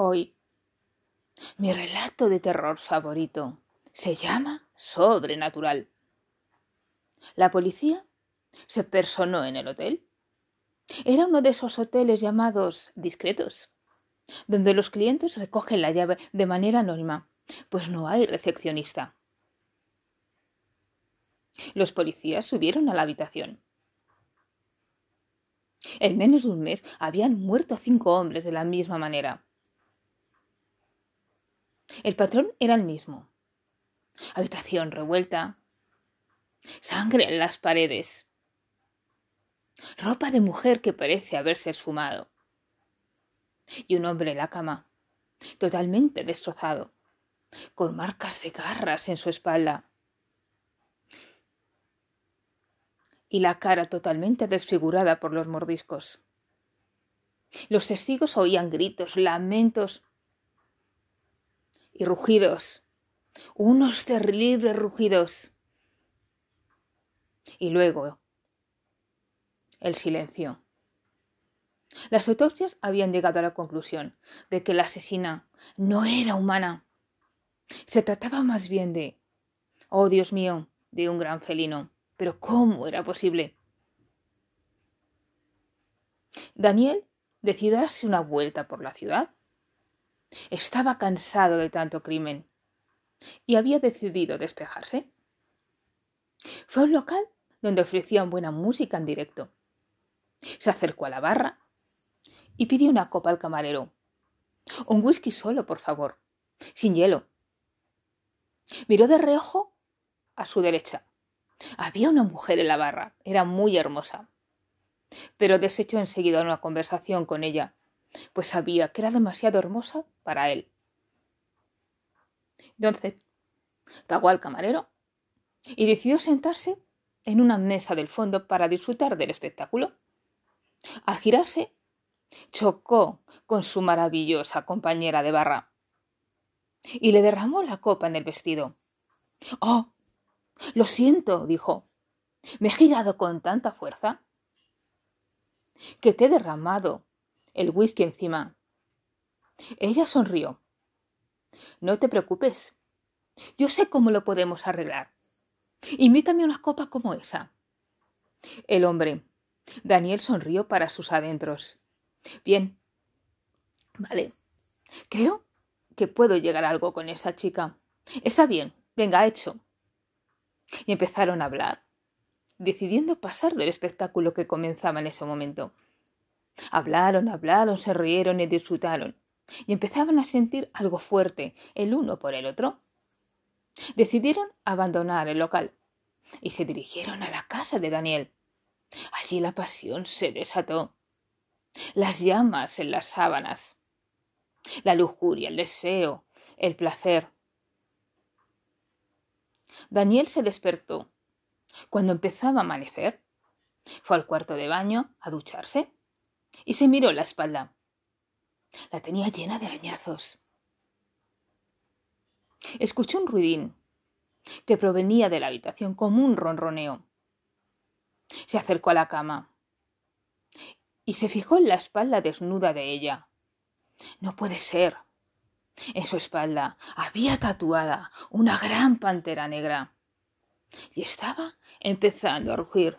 Hoy, mi relato de terror favorito se llama Sobrenatural. La policía se personó en el hotel. Era uno de esos hoteles llamados discretos, donde los clientes recogen la llave de manera anónima, pues no hay recepcionista. Los policías subieron a la habitación. En menos de un mes habían muerto cinco hombres de la misma manera. El patrón era el mismo. Habitación revuelta, sangre en las paredes, ropa de mujer que parece haberse esfumado, y un hombre en la cama, totalmente destrozado, con marcas de garras en su espalda y la cara totalmente desfigurada por los mordiscos. Los testigos oían gritos, lamentos y rugidos, unos terribles rugidos. Y luego el silencio. Las autopsias habían llegado a la conclusión de que la asesina no era humana. Se trataba más bien de, oh Dios mío, de un gran felino. Pero ¿cómo era posible? Daniel decidió darse una vuelta por la ciudad. Estaba cansado de tanto crimen y había decidido despejarse. Fue a un local donde ofrecían buena música en directo. Se acercó a la barra y pidió una copa al camarero. Un whisky solo, por favor, sin hielo. Miró de reojo a su derecha había una mujer en la barra, era muy hermosa. Pero desechó enseguida una conversación con ella, pues sabía que era demasiado hermosa para él. Entonces pagó al camarero y decidió sentarse en una mesa del fondo para disfrutar del espectáculo. Al girarse, chocó con su maravillosa compañera de barra y le derramó la copa en el vestido. ¡Oh! Lo siento, dijo. Me he girado con tanta fuerza que te he derramado el whisky encima. Ella sonrió. No te preocupes. Yo sé cómo lo podemos arreglar. Invítame una copa como esa. El hombre. Daniel sonrió para sus adentros. Bien. Vale. Creo que puedo llegar a algo con esa chica. Está bien. Venga, hecho y empezaron a hablar, decidiendo pasar del espectáculo que comenzaba en ese momento. Hablaron, hablaron, se rieron y disfrutaron, y empezaban a sentir algo fuerte el uno por el otro. Decidieron abandonar el local y se dirigieron a la casa de Daniel. Allí la pasión se desató. Las llamas en las sábanas, la lujuria, el deseo, el placer, Daniel se despertó. Cuando empezaba a amanecer, fue al cuarto de baño a ducharse y se miró la espalda. La tenía llena de arañazos. Escuchó un ruidín que provenía de la habitación como un ronroneo. Se acercó a la cama y se fijó en la espalda desnuda de ella. No puede ser, en su espalda había tatuada una gran pantera negra y estaba empezando a rugir.